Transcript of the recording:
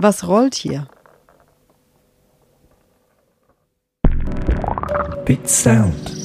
Was rollt hier? Bit Sound.